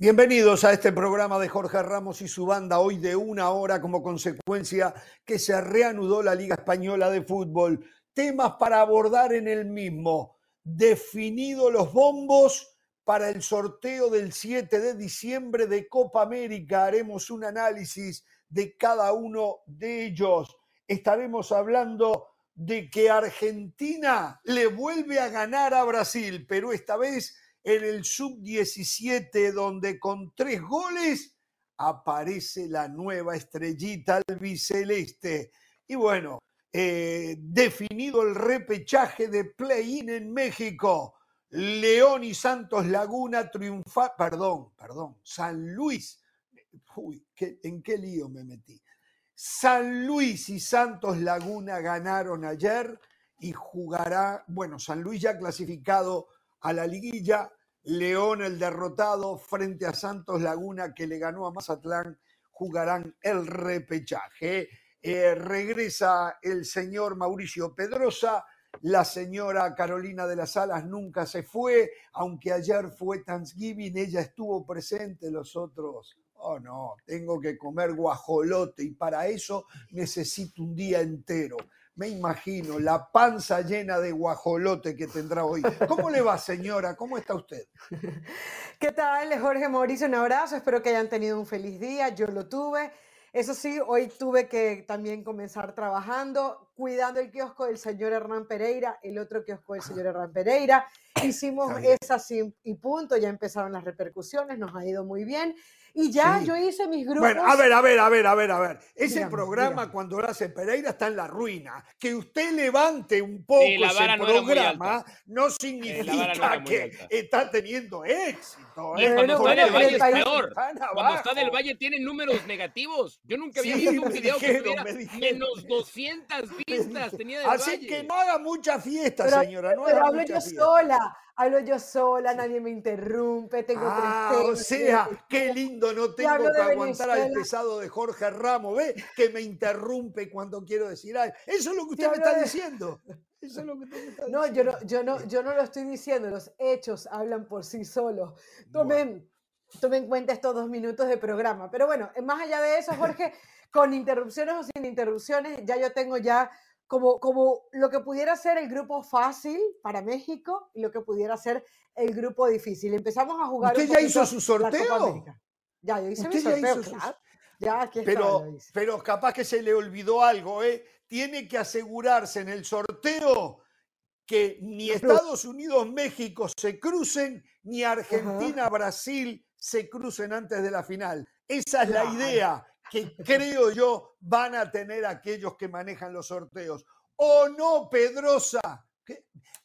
Bienvenidos a este programa de Jorge Ramos y su banda, hoy de una hora como consecuencia que se reanudó la Liga Española de Fútbol. Temas para abordar en el mismo. Definido los bombos para el sorteo del 7 de diciembre de Copa América. Haremos un análisis de cada uno de ellos. Estaremos hablando de que Argentina le vuelve a ganar a Brasil, pero esta vez en el sub-17, donde con tres goles aparece la nueva estrellita albiceleste. Y bueno, eh, definido el repechaje de play-in en México, León y Santos Laguna triunfa, perdón, perdón, San Luis, uy, ¿en qué lío me metí? San Luis y Santos Laguna ganaron ayer y jugará, bueno, San Luis ya clasificado a la liguilla, León el derrotado frente a Santos Laguna que le ganó a Mazatlán, jugarán el repechaje. Eh, regresa el señor Mauricio Pedrosa, la señora Carolina de las Alas nunca se fue, aunque ayer fue Thanksgiving, ella estuvo presente, los otros, oh no, tengo que comer guajolote y para eso necesito un día entero me imagino la panza llena de guajolote que tendrá hoy. ¿Cómo le va, señora? ¿Cómo está usted? ¿Qué tal, Jorge Mauricio? Un abrazo. Espero que hayan tenido un feliz día. Yo lo tuve. Eso sí, hoy tuve que también comenzar trabajando, cuidando el kiosco del señor Hernán Pereira, el otro kiosco del señor Hernán Pereira. Hicimos esa y punto, ya empezaron las repercusiones, nos ha ido muy bien. Y ya yo hice mis grupos. Bueno, a ver, a ver, a ver, a ver, a ver. Ese programa cuando lo hace Pereira está en la ruina. Que usted levante un poco ese programa no, significa que está teniendo éxito. ¿eh? cuando está en el Valle es peor. Cuando está en el Valle tiene números negativos. Yo nunca había visto un video que tuviera menos 200 vistas. Tenía del Así que no haga mucha fiesta, señora. No pero hablo yo sola hablo yo sola, nadie me interrumpe, tengo ah, O sea, qué lindo, no tengo que aguantar al pesado de Jorge Ramos, ¿ve? Que me interrumpe cuando quiero decir algo. Eso es lo que usted me está diciendo. Eso es lo que usted me está no, diciendo. Yo no, yo, no, yo no lo estoy diciendo, los hechos hablan por sí solos. Tomen, tomen en cuenta estos dos minutos de programa. Pero bueno, más allá de eso, Jorge, con interrupciones o sin interrupciones, ya yo tengo ya como, como lo que pudiera ser el grupo fácil para México y lo que pudiera ser el grupo difícil. Empezamos a jugar. ¿Usted ya hizo su sorteo? Ya, yo hice mi sorteo, claro. Ya, aquí pero, pero capaz que se le olvidó algo, ¿eh? Tiene que asegurarse en el sorteo que ni Estados Unidos, México se crucen, ni Argentina, Brasil se crucen antes de la final. Esa es la idea que creo yo van a tener aquellos que manejan los sorteos. ¿O no, Pedrosa?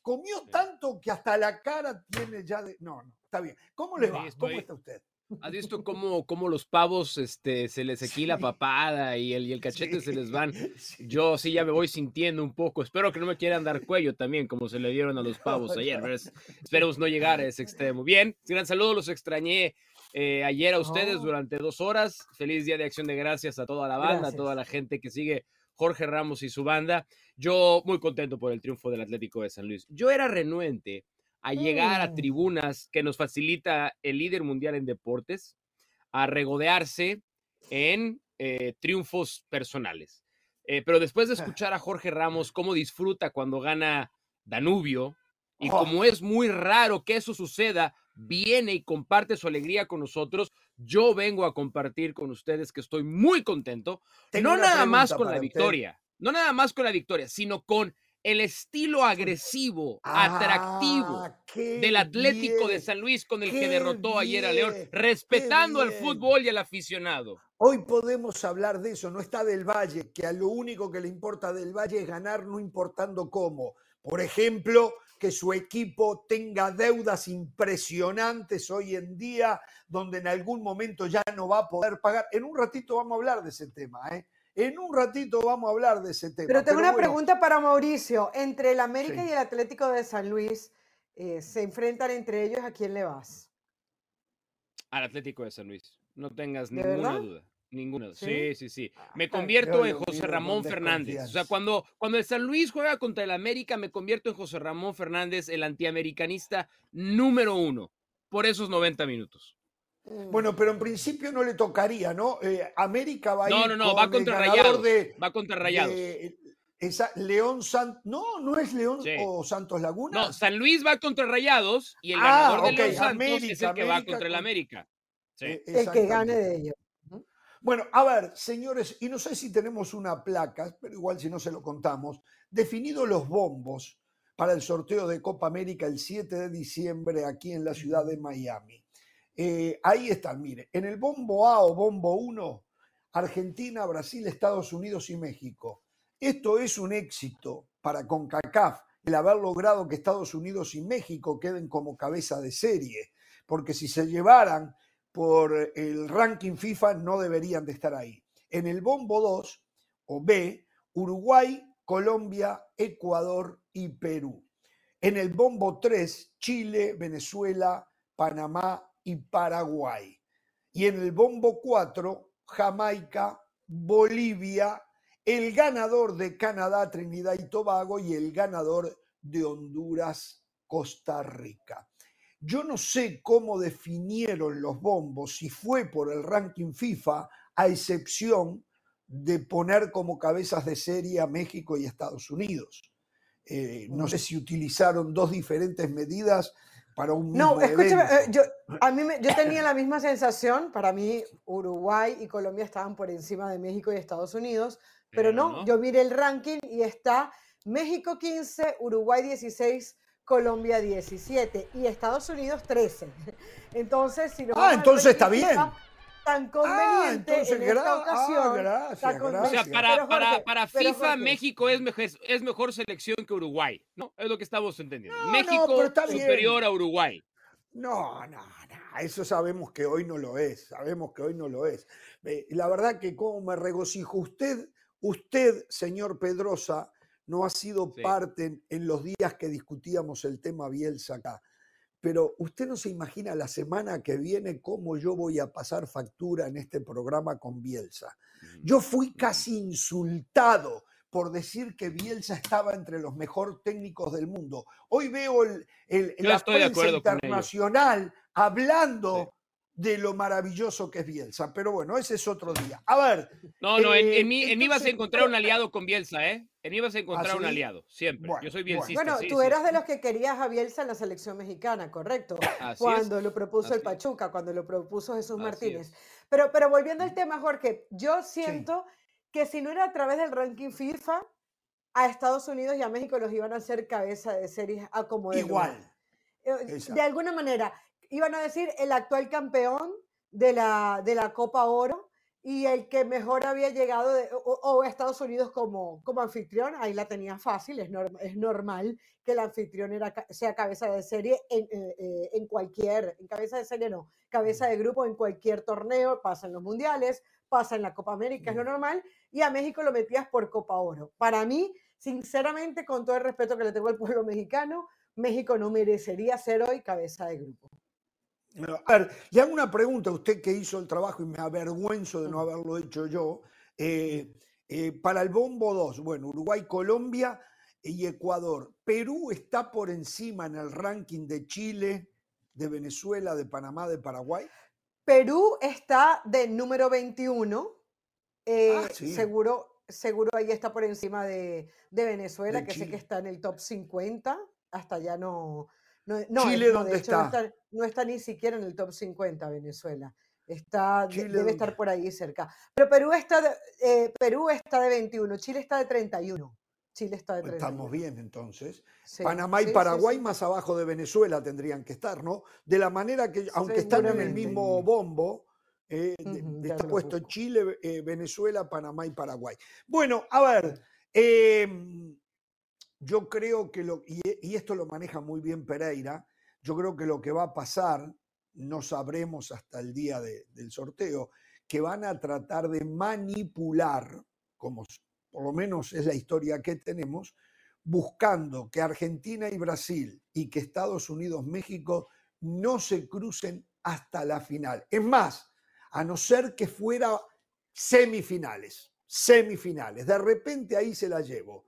comió tanto que hasta la cara tiene ya de... No, no, está bien. ¿Cómo le va? ¿Cómo está usted? ¿Has visto cómo, cómo, los pavos este, se les sequila la papada y el, y el cachete se les van? Yo sí ya me voy sintiendo un poco. Espero que no me quieran dar cuello también, como se le dieron a los pavos ayer. Esperemos no llegar a ese extremo. Bien, gran saludo, los extrañé eh, ayer a ustedes oh. durante dos horas. Feliz Día de Acción de Gracias a toda la banda, a toda la gente que sigue Jorge Ramos y su banda. Yo muy contento por el triunfo del Atlético de San Luis. Yo era renuente a llegar a mm. tribunas que nos facilita el líder mundial en deportes, a regodearse en eh, triunfos personales. Eh, pero después de escuchar a Jorge Ramos cómo disfruta cuando gana Danubio y oh. como es muy raro que eso suceda viene y comparte su alegría con nosotros. Yo vengo a compartir con ustedes que estoy muy contento, no nada más con la victoria, no nada más con la victoria, sino con el estilo agresivo, atractivo ah, del Atlético de San Luis con el que derrotó ayer a León, respetando al fútbol y al aficionado. Hoy podemos hablar de eso, no está del Valle, que a lo único que le importa del Valle es ganar, no importando cómo. Por ejemplo, que su equipo tenga deudas impresionantes hoy en día, donde en algún momento ya no va a poder pagar. En un ratito vamos a hablar de ese tema, ¿eh? En un ratito vamos a hablar de ese tema. Pero tengo una pregunta para Mauricio. Entre el América y el Atlético de San Luis, eh, ¿se enfrentan entre ellos? ¿A quién le vas? Al Atlético de San Luis. No tengas ninguna duda. Ninguna. Sí, sí, sí. Ah, me convierto en José Ramón Fernández. O sea, cuando, cuando el San Luis juega contra el América, me convierto en José Ramón Fernández, el antiamericanista número uno, por esos 90 minutos. Bueno, pero en principio no le tocaría, ¿no? Eh, América va a ir No, no, no, con va contra Rayados. de, Va contra Rayados. de esa León San... No, no es León Sí. o Santos Laguna. No, San Luis va contra Rayados y el Ah, ganador de León Santos es América, el que va contra el América. Sí. Eh, El que gane de ellos. Bueno, a ver, señores, y no sé si tenemos una placa, pero igual si no se lo contamos, definidos los bombos para el sorteo de Copa América el 7 de diciembre aquí en la ciudad de Miami. Eh, ahí están, mire, en el bombo A o bombo 1, Argentina, Brasil, Estados Unidos y México. Esto es un éxito para CONCACAF, el haber logrado que Estados Unidos y México queden como cabeza de serie, porque si se llevaran por el ranking FIFA no deberían de estar ahí. En el bombo 2 o B, Uruguay, Colombia, Ecuador y Perú. En el bombo 3, Chile, Venezuela, Panamá y Paraguay. Y en el bombo 4, Jamaica, Bolivia, el ganador de Canadá, Trinidad y Tobago y el ganador de Honduras, Costa Rica. Yo no sé cómo definieron los bombos, si fue por el ranking FIFA, a excepción de poner como cabezas de serie a México y Estados Unidos. Eh, no sé si utilizaron dos diferentes medidas para un mismo No, escúchame, evento. eh, yo, a mí me- yo tenía la misma sensación. Para mí, Uruguay y Colombia estaban por encima de México y Estados Unidos. Pero, no, yo miré el ranking y está México 15, Uruguay 16, Colombia 17 y Estados Unidos 13. Entonces, si nos Ah, entonces está bien. Tan Ah, conveniente entonces en esta ah, ocasión. gracias, tan O sea, gracias. para, para, Jorge, para FIFA, Jorge. México es mejor, es mejor selección que Uruguay, ¿no? Es lo que estamos entendiendo. No, no, México bien. superior a Uruguay. No, no, no, eso sabemos que hoy no lo es, sabemos que hoy no lo es. Eh, la verdad que como me regocijo, usted, usted, señor Pedrosa, no ha sido Sí. parte en, en los días que discutíamos el tema Bielsa acá, pero usted no se imagina la semana que viene cómo yo voy a pasar factura en este programa con Bielsa. Yo fui casi insultado por decir que Bielsa estaba entre los mejores técnicos del mundo. Hoy veo el, la prensa internacional hablando de lo maravilloso que es Bielsa. Pero bueno, ese es otro día. A ver, No, no, en, Eh, en mí, en mí vas a encontrar un pero- aliado con Bielsa, ¿eh? En mí vas a encontrar un sí? aliado, siempre. Bueno, Yo soy bielcista. Bueno, sí, tú sí. eras de los que querías a Bielsa en la selección mexicana, correcto. Así es. cuando lo propuso el así. Pachuca, cuando lo propuso Jesús Así Martínez. es. Pero, pero volviendo al tema, Jorge, yo siento que si no era a través del ranking FIFA, a Estados Unidos y a México los iban a hacer cabeza de series a como lugar. igual. Eh, De alguna manera, iban a decir el actual campeón de la, de la Copa Oro y el que mejor había llegado, de, o, o Estados Unidos como, como anfitrión, ahí la tenía fácil, es, norm- es normal que el anfitrión era, sea cabeza de serie en, eh, eh, en cualquier, en cabeza de serie no, cabeza de grupo en cualquier torneo, pasa en los mundiales, pasa en la Copa América, es lo Mm. normal, y a México lo metías por Copa Oro. Para mí, sinceramente, con todo el respeto que le tengo al pueblo mexicano, México no merecería ser hoy cabeza de grupo. A ver, le hago una pregunta a usted que hizo el trabajo y me avergüenzo de no haberlo hecho yo. Eh, eh, para el bombo 2, bueno, Uruguay, Colombia y Ecuador. ¿Perú está por encima en el ranking de Chile, de Venezuela, de Panamá, de Paraguay? Perú está de número 21. eh, Ah, sí. seguro, seguro ahí está por encima de, de Venezuela, De que sé que está en el top 50. Hasta ya no. No, no, ¿Chile no, de dónde hecho, no está? No está ni siquiera en el top 50 Venezuela. Está, Chile debe dónde- estar por ahí cerca. Pero Perú está, de, eh, Perú está de 21, Chile está de 31. Chile está de 31. Estamos bien entonces. Sí, Panamá y sí, Paraguay sí. más abajo de Venezuela tendrían que estar, ¿no? De la manera que, aunque están en el mismo bombo, eh, está puesto. Chile, eh, Venezuela, Panamá y Paraguay. Bueno, a ver, em, yo creo que lo, y, y esto lo maneja muy bien Pereira, yo creo que lo que va a pasar, no sabremos hasta el día de- del sorteo, que van a tratar de manipular, como por lo menos es la historia que tenemos, buscando que Argentina y Brasil y que Estados Unidos, México no se crucen hasta la final. Es más, a no ser que fuera semifinales, semifinales. De repente ahí se la llevo.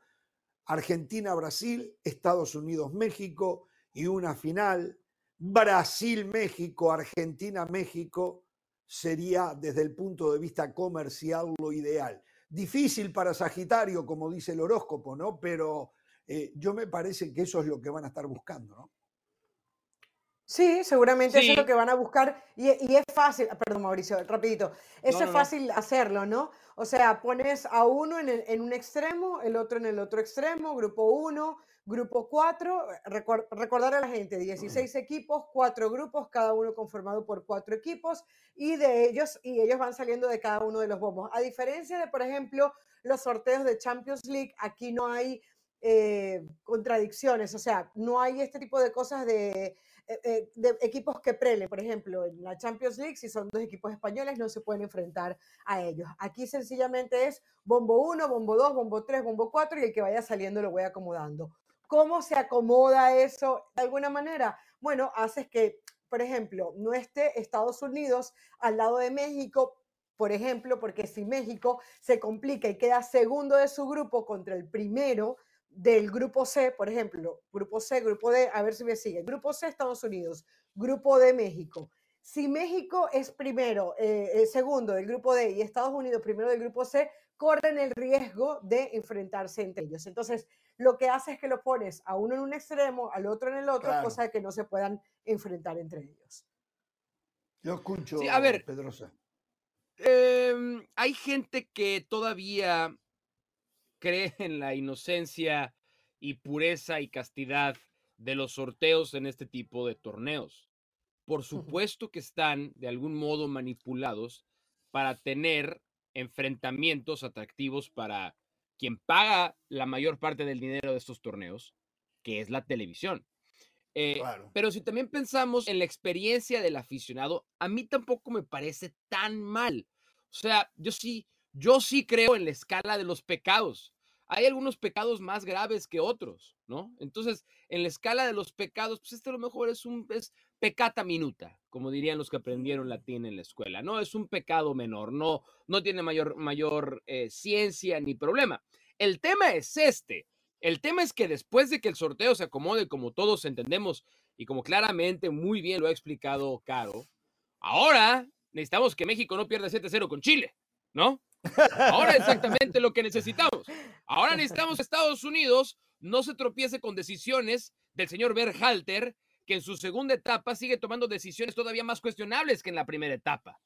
Argentina, Brasil, Estados Unidos, México y una final Brasil-México, Argentina-México sería desde el punto de vista comercial lo ideal. Difícil para Sagitario, como dice el horóscopo, ¿no? Pero eh, yo me parece que eso es lo que van a estar buscando, ¿no? Sí, seguramente eso es lo que van a buscar y, es fácil, perdón Mauricio, rapidito, eso es fácil hacerlo, ¿no? O sea, pones a uno en, en, un extremo, el otro en el otro extremo, grupo uno, grupo cuatro, recordar a la gente, 16 equipos, cuatro grupos, cada uno conformado por cuatro equipos y de ellos, y ellos van saliendo de cada uno de los bombos. A diferencia de, por ejemplo, los sorteos de Champions League, aquí no hay eh, contradicciones, o sea, no hay este tipo de cosas de eh, eh, de equipos que prele, por ejemplo, en la Champions League, si son dos equipos españoles, no se pueden enfrentar a ellos. Aquí sencillamente es bombo 1, bombo 2, bombo 3, bombo 4 y el que vaya saliendo lo voy acomodando. ¿Cómo se acomoda eso de alguna manera? Bueno, haces que, por ejemplo, no esté Estados Unidos al lado de México, por ejemplo, porque si México se complica y queda segundo de su grupo contra el primero, del grupo C, por ejemplo, grupo C, grupo D, a ver si me sigue. Grupo C, Estados Unidos, grupo D, México. Si México es primero, eh, eh, segundo del grupo D y Estados Unidos primero del grupo C, corren el riesgo de enfrentarse entre ellos. Entonces, lo que hace es que lo pones a uno en un extremo, al otro en el otro, cosa de que no se puedan enfrentar entre ellos. Yo escucho, a ver, Pedrosa. Em, hay gente que todavía cree en la inocencia y pureza y castidad de los sorteos en este tipo de torneos. Por supuesto que están de algún modo manipulados para tener enfrentamientos atractivos para quien paga la mayor parte del dinero de estos torneos, que es la televisión. Eh, pero si también pensamos en la experiencia del aficionado, a mí tampoco me parece tan mal. O sea, yo sí, yo sí creo en la escala de los pecados hay algunos pecados más graves que otros, ¿no? Entonces, en la escala de los pecados, pues este a lo mejor es un es pecata minuta, como dirían los que aprendieron latín en la escuela, ¿no? Es un pecado menor, no, no tiene mayor, mayor eh, ciencia ni problema. El tema es este. El tema es que después de que el sorteo se acomode, como todos entendemos y como claramente muy bien lo ha explicado Caro, ahora necesitamos que México no pierda 7-0 con Chile, ¿no? Ahora exactamente lo que necesitamos. Ahora necesitamos que Estados Unidos no se tropiece con decisiones del señor Berhalter, que en su segunda etapa sigue tomando decisiones todavía más cuestionables que en la primera etapa.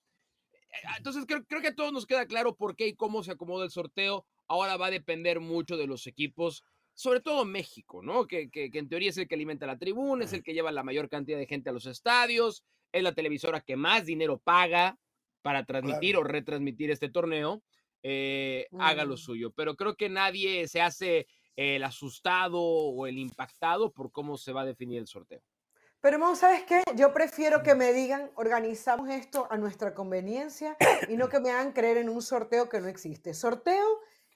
Entonces creo, que a todos nos queda claro por qué y cómo se acomoda el sorteo. Ahora va a depender mucho de los equipos, sobre todo México, ¿no? Que, que en teoría es el que alimenta la tribuna, es el que lleva la mayor cantidad de gente a los estadios, es la televisora que más dinero paga para transmitir o retransmitir este torneo, eh, haga lo mm. suyo. Pero creo que nadie se hace el asustado o el impactado por cómo se va a definir el sorteo. Pero, ¿sabes qué? Yo prefiero que me digan, organizamos esto a nuestra conveniencia y no que me hagan creer en un sorteo que no existe. Sorteo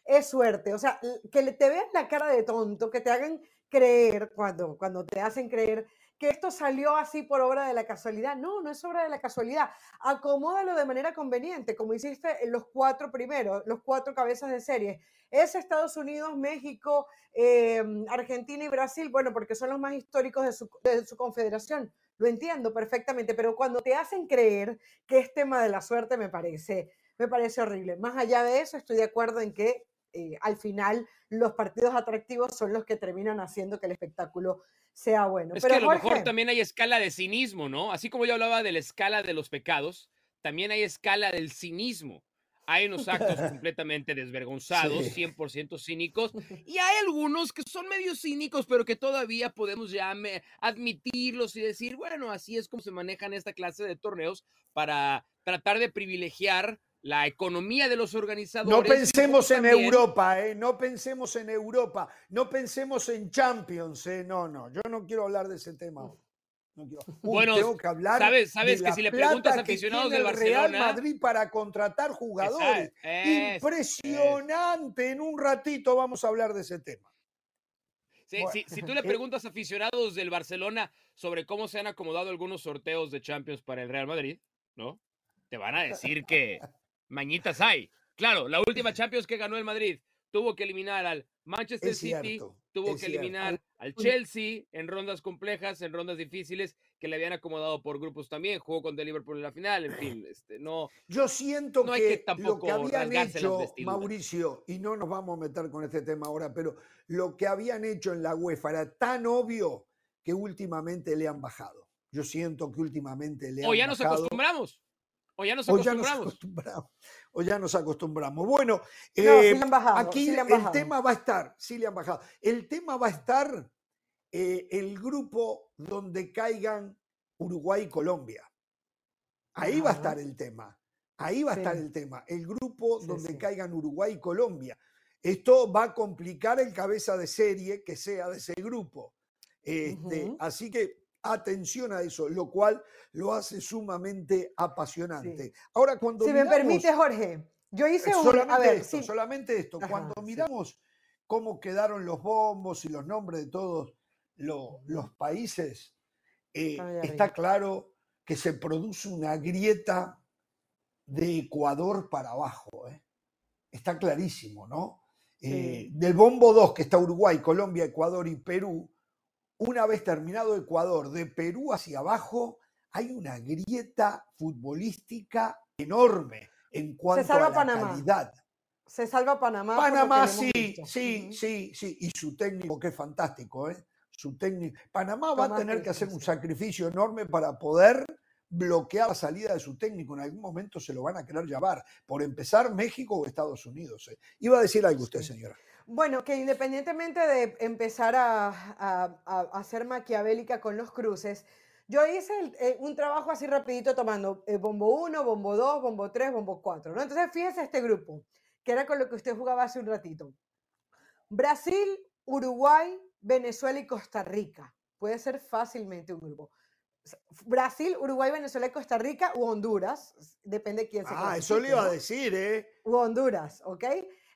es suerte. O sea, que te vean la cara de tonto, que te hagan creer cuando, cuando te hacen creer que esto salió así por obra de la casualidad. No, no es obra de la casualidad. Acomódalo de manera conveniente, como hiciste en los cuatro primeros, los cuatro cabezas de serie. Es Estados Unidos, México, em, Argentina y Brasil, bueno, porque son los más históricos de su, de su confederación. Lo entiendo perfectamente, pero cuando te hacen creer que es tema de la suerte, me parece, me parece horrible. Más allá de eso, estoy de acuerdo en que eh, al final los partidos atractivos son los que terminan haciendo que el espectáculo sea bueno. Es que a lo mejor también hay escala de cinismo, ¿no? Así como yo hablaba de la escala de los pecados, también hay escala del cinismo. Hay unos actos completamente desvergonzados, 100% cínicos, y hay algunos que son medio cínicos, pero que todavía podemos ya admitirlos y decir, bueno, así es como se manejan esta clase de torneos para tratar de privilegiar la economía de los organizadores. No pensemos en Europa, ¿eh? no pensemos en Europa, no pensemos en Champions, ¿eh? no, no, yo no quiero hablar de ese tema. No quiero. bueno, tengo que hablar sabes, sabes que si le preguntas a aficionados del Barcelona, Real Madrid para contratar jugadores, impresionante. En un ratito vamos a hablar de ese tema. si, si, tú le preguntas a aficionados del Barcelona sobre cómo se han acomodado algunos sorteos de Champions para el Real Madrid, ¿no? Te van a decir que mañitas hay. Claro, la última Champions que ganó el Madrid tuvo que eliminar al Manchester City tuvo que eliminar al Chelsea en rondas complejas, en rondas difíciles, que le habían acomodado por grupos también. Jugó con The Liverpool en la final, en fin, este, no. Yo siento que, lo que habían hecho, Mauricio, y no nos vamos a meter con este tema ahora, pero lo que habían hecho en la UEFA era tan obvio que últimamente le han bajado. Yo siento que últimamente le han bajado. O ya nos acostumbramos. O ya nos acostumbramos. O ya nos acostumbramos. Bueno, eh, aquí el tema va a estar, sí le han bajado. El tema va a estar eh, el grupo donde caigan Uruguay y Colombia. Ahí va a estar el tema. Ahí va a estar el tema. El grupo donde caigan Uruguay y Colombia. Esto va a complicar el cabeza de serie que sea de ese grupo. Este, Así que atención a eso, lo cual lo hace sumamente apasionante. Ahora, cuando. Si me permite, Jorge, yo hice un. Solamente esto, solamente esto. cuando miramos cómo quedaron los bombos y los nombres de todos los, países, eh, está claro que se produce una grieta de Ecuador para abajo. ¿eh? Está clarísimo, ¿no? Eh, del bombo 2, que está Uruguay, Colombia, Ecuador y Perú, una vez terminado Ecuador, de Perú hacia abajo, hay una grieta futbolística enorme en cuanto a la calidad. Se salva Panamá. Panamá sí, sí, sí, sí. Y su técnico, que es fantástico, ¿eh? Su técnico. Panamá va a tener que hacer un sacrificio enorme para poder bloquear la salida de su técnico. En algún momento se lo van a querer llevar. Por empezar, México o Estados Unidos. ¿eh? Iba a decir algo usted, señora. Bueno, que independientemente de empezar a, ser maquiavélica con los cruces, yo hice eh, un trabajo así rapidito tomando eh, bombo 1, bombo 2, bombo 3, bombo 4, ¿no? Entonces fíjese este grupo, que era con lo que usted jugaba hace un ratito. Brasil, Uruguay, Venezuela y Costa Rica. Puede ser fácilmente un grupo. Brasil, Uruguay, Venezuela y Costa Rica u Honduras, depende de quién se Ah, eso le iba a decir, ¿eh? U Honduras, ¿ok?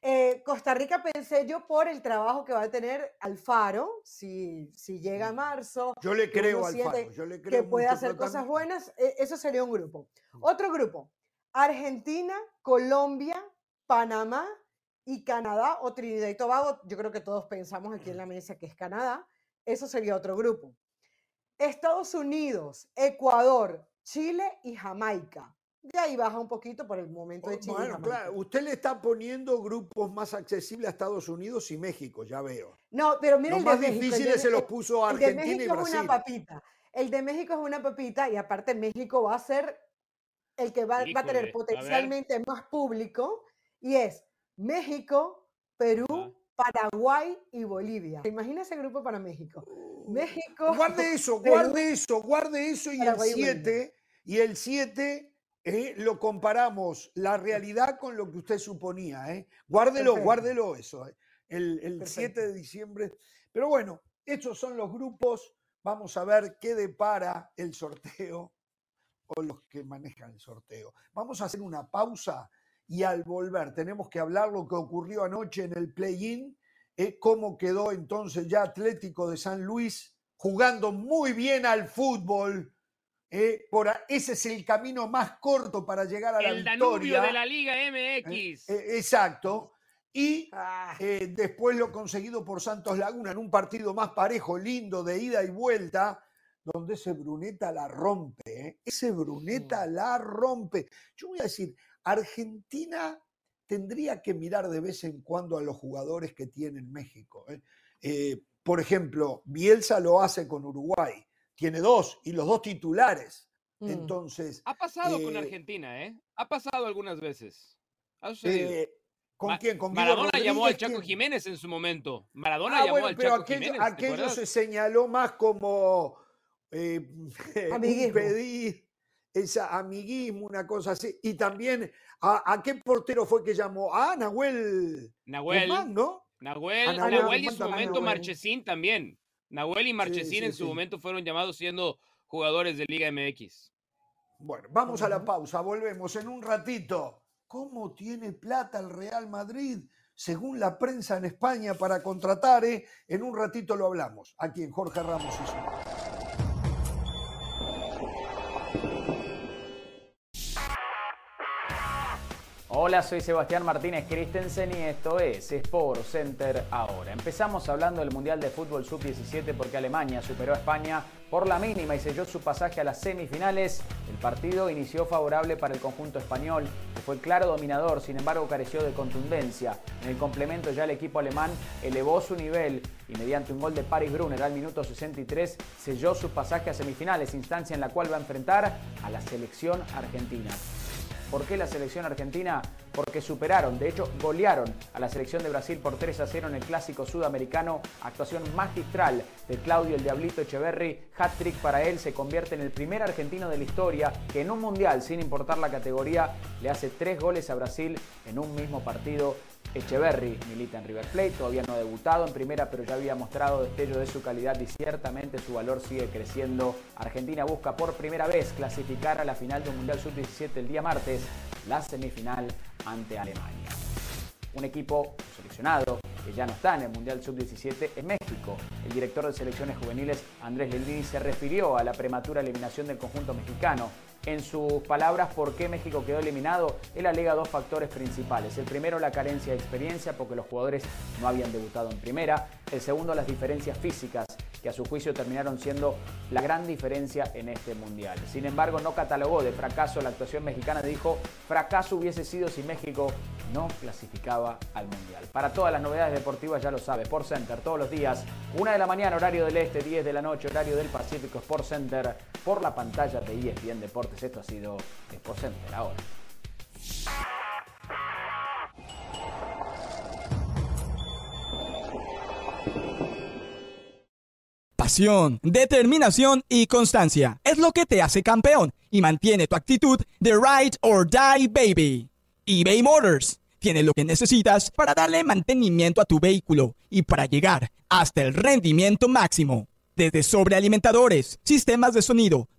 Eh, Costa Rica pensé yo por el trabajo que va a tener Alfaro, si, si llega a marzo. Yo le creo a Alfaro, yo le creo que puede hacer cosas buenas, e, eso sería un grupo. Otro grupo, Argentina, Colombia, Panamá y Canadá o Trinidad y Tobago. Yo creo que todos pensamos aquí en la mesa que es Canadá. Eso sería otro grupo. Estados Unidos, Ecuador, Chile y Jamaica. De ahí baja un poquito por el momento de oh, Chile. Bueno, claro, usted le está poniendo grupos más accesibles a Estados Unidos y México, ya veo. No, pero mire, los más difíciles se los puso a Argentina el de México Es una papita. El de México es una papita y aparte México va a ser el que va, a tener potencialmente más público y es México, Perú, Paraguay y Bolivia. Imagina ese grupo para México. Uh, México. Guarde eso, guarde eso, guarde eso y el 7 y el 7 ¿eh? lo comparamos la realidad con lo que usted suponía. ¿eh? Guárdelo, guárdelo eso. ¿eh? El, 7 de diciembre. Pero bueno, estos son los grupos. Vamos a ver qué depara el sorteo o los que manejan el sorteo. Vamos a hacer una pausa y al volver tenemos que hablar lo que ocurrió anoche en el play-in, cómo quedó entonces ya Atlético de San Luis jugando muy bien al fútbol eh, por ese es el camino más corto para llegar a la victoria. El Danubio de la Liga MX. Eh, eh, exacto. Y ah. después lo conseguido por Santos Laguna en un partido más parejo, lindo, de ida y vuelta, donde ese Bruneta la rompe. Ese Bruneta la rompe. Yo voy a decir, Argentina tendría que mirar de vez en cuando a los jugadores que tiene en México. por ejemplo, Bielsa lo hace con Uruguay tiene dos y los dos titulares. Mm. Entonces. Ha pasado con eh, Argentina, ¿eh? Ha pasado algunas veces. Ha eh, ¿Con quién? ¿Con Maradona llamó al Chaco Jiménez en su momento. Maradona ah, llamó al Chaco Jiménez. Aquello se señaló más como eh, pedir esa amiguismo, una cosa así. Y también, ¿a, qué portero fue que llamó? Ah, Nahuel. Nahuel. ¿no? Nahuel, ah, Nahuel, y en su momento Marchesín también. Nahuel y Marchesín en su momento fueron llamados siendo jugadores de Liga MX. Bueno, vamos a la pausa, volvemos en un ratito. ¿Cómo tiene plata el Real Madrid? Según la prensa en España para contratar, eh? en un ratito lo hablamos, aquí en Jorge Ramos y su... Hola, soy Sebastián Martínez Christensen y esto es Sport Center ahora. Empezamos hablando del Mundial de Fútbol Sub-17 porque Alemania superó a España por la mínima y selló su pasaje a las semifinales. El partido inició favorable para el conjunto español, que fue claro dominador, sin embargo careció de contundencia. En el complemento ya el equipo alemán elevó su nivel y mediante un gol de Paris Brunner al minuto 63 selló su pasaje a semifinales, instancia en la cual va a enfrentar a la selección argentina. ¿Por qué la selección argentina? Porque superaron, de hecho golearon a la selección de Brasil por 3 a 0 en el clásico sudamericano. Actuación magistral de Claudio el Diablito Echeverry. Hat-trick para él se convierte en el primer argentino de la historia que en un mundial, sin importar la categoría, le hace tres goles a Brasil en un mismo partido Echeverry milita en River Plate, todavía no ha debutado en primera, pero ya había mostrado destello de su calidad y ciertamente su valor sigue creciendo. Argentina busca por primera vez clasificar a la final del Mundial Sub-17 el día martes, la semifinal ante Alemania. Un equipo seleccionado que ya no está en el Mundial Sub-17 es México. El director de selecciones juveniles, Andrés Lelvini, se refirió a la prematura eliminación del conjunto mexicano en sus palabras por qué México quedó eliminado, él alega dos factores principales. El primero, la carencia de experiencia, porque los jugadores no habían debutado en primera. El segundo, las diferencias físicas, que a su juicio terminaron siendo la gran diferencia en este mundial. Sin embargo, no catalogó de fracaso la actuación mexicana, dijo, fracaso hubiese sido si México no clasificaba al mundial. Para todas las novedades deportivas ya lo sabe, Sport Center todos los días, una de la mañana horario del este, 10 de la noche horario del Pacífico, Sport Center por la pantalla de ESPN Deportes. Esto ha sido Sport Center ahora. Pasión, determinación y constancia es lo que te hace campeón y mantiene tu actitud de ride or die baby. eBay Motors tiene lo que necesitas para darle mantenimiento a tu vehículo y para llegar hasta el rendimiento máximo. Desde sobrealimentadores, sistemas de sonido,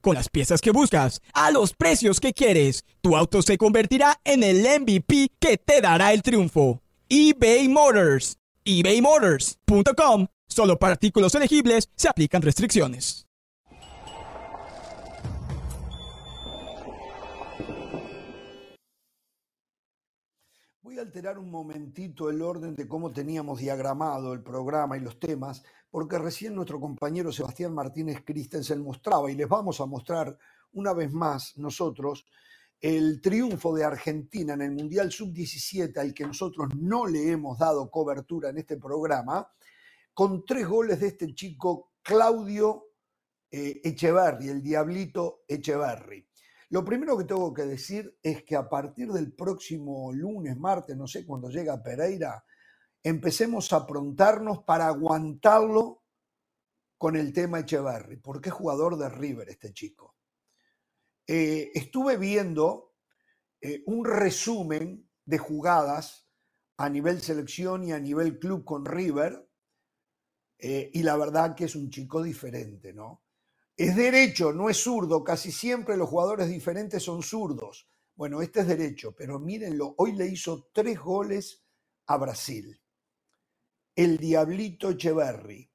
Con las piezas que buscas, a los precios que quieres, tu auto se convertirá en el MVP que te dará el triunfo. eBay Motors. ebaymotors.com Solo para artículos elegibles se aplican restricciones. Voy a alterar un momentito el orden de cómo teníamos diagramado el programa y los temas, porque recién nuestro compañero Sebastián Martínez Christensen mostraba, y les vamos a mostrar una vez más nosotros, el triunfo de Argentina en el Mundial Sub-17, al que nosotros no le hemos dado cobertura en este programa, con tres goles de este chico Claudio eh, Echeverri, el diablito Echeverri. Lo primero que tengo que decir es que a partir del próximo lunes, martes, no sé cuándo llega Pereira, empecemos a aprontarnos para aguantarlo con el tema Echeverri, porque es jugador de River este chico. Eh, estuve viendo eh, un resumen de jugadas a nivel selección y a nivel club con River eh, y la verdad que es un chico diferente, ¿no? Es derecho, no es zurdo, casi siempre los jugadores diferentes son zurdos. Bueno, este es derecho, pero mírenlo, hoy le hizo tres goles a Brasil. El Diablito Echeverry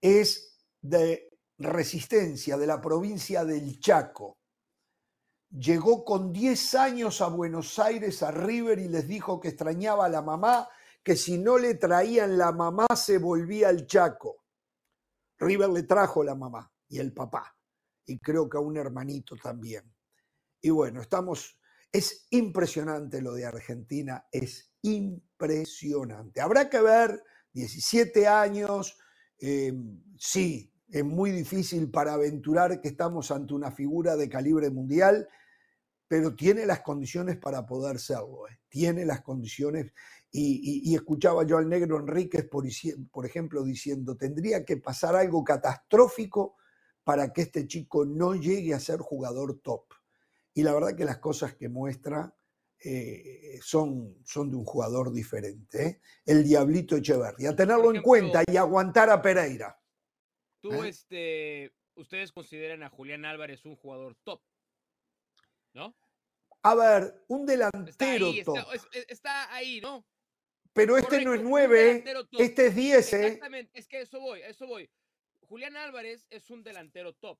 es de resistencia de la provincia del Chaco. Llegó con 10 años a Buenos Aires, a River, y les dijo que extrañaba a la mamá que si no le traían la mamá se volvía al Chaco. River le trajo la mamá y el papá, y creo que a un hermanito también. Y bueno, estamos, es impresionante lo de Argentina, es impresionante. Habrá que ver, 17 años, eh, sí, es muy difícil para aventurar que estamos ante una figura de calibre mundial, pero tiene las condiciones para poder serlo, eh. tiene las condiciones y, escuchaba yo al negro Enríquez, por, por ejemplo, diciendo, tendría que pasar algo catastrófico para que este chico no llegue a ser jugador top. Y la verdad que las cosas que muestra eh, son, son de un jugador diferente. ¿eh? El Diablito Echeverri. A tenerlo en cuenta y aguantar a Pereira. Tú, ¿Eh? este, ustedes consideran a Julián Álvarez un jugador top, ¿no? A ver, un Está delantero ahí, top. está, es- es- está ahí, ¿no? Pero este no es Correcto, un 9, delantero top. este es 10. ¿eh? Exactamente, es que eso voy, eso voy. Julián Álvarez es un delantero top,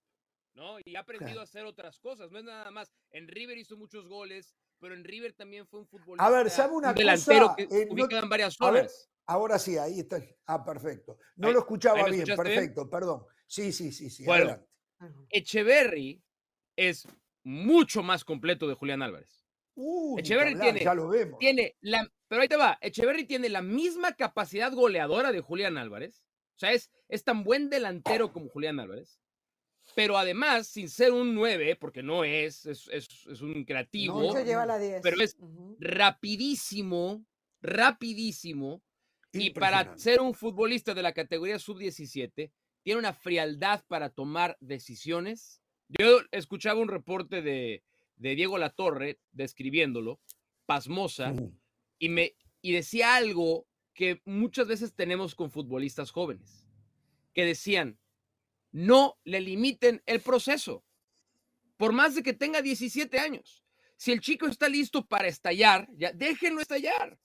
¿no? Y ha aprendido Claro. a hacer otras cosas, no es nada más. En River hizo muchos goles, pero en River también fue un futbolista. A ver, ¿sabe una un delantero cosa? que Eh, no- ubicado en varias a ver, zonas. Ahora sí, ahí está. Ah, perfecto. No Ahí- lo escuchaba bien, perfecto, perdón. Sí, sí, sí, sí. Bueno, adelante. Echeverry es mucho más completo de Julián Álvarez. Uy, hablar, tiene- Ya lo vemos. Tiene la, pero ahí te va, Echeverry tiene la misma capacidad goleadora de Julián Álvarez. O sea, es, es tan buen delantero como Julián Álvarez. Pero además, sin ser un 9, porque no es, es, es- es un creativo, No, lleva la 10. pero es Ujú. rapidísimo, rapidísimo. Y para ser un futbolista de la categoría sub-17, tiene una frialdad para tomar decisiones. Yo escuchaba un reporte de, de Diego Latorre describiéndolo, pasmosa, Ujú. y, me, y decía algo que muchas veces tenemos con futbolistas jóvenes, que decían, no le limiten el proceso, por más de que tenga 17 años. Si el chico está listo para estallar, ya déjenlo estallar.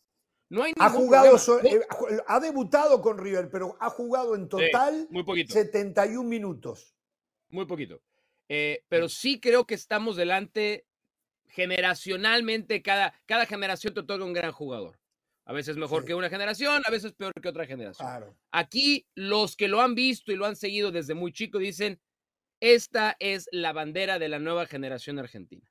No hay Ha jugado, so- eh, ha debutado con River, pero ha jugado en total muy poquito. 71 minutos. Muy poquito. Eh, pero sí creo que estamos delante generacionalmente, cada, cada generación te otorga un gran jugador. A veces mejor Sí. que una generación, a veces peor que otra generación. Claro. Aquí los que lo han visto y lo han seguido desde muy chico dicen, esta es la bandera de la nueva generación argentina.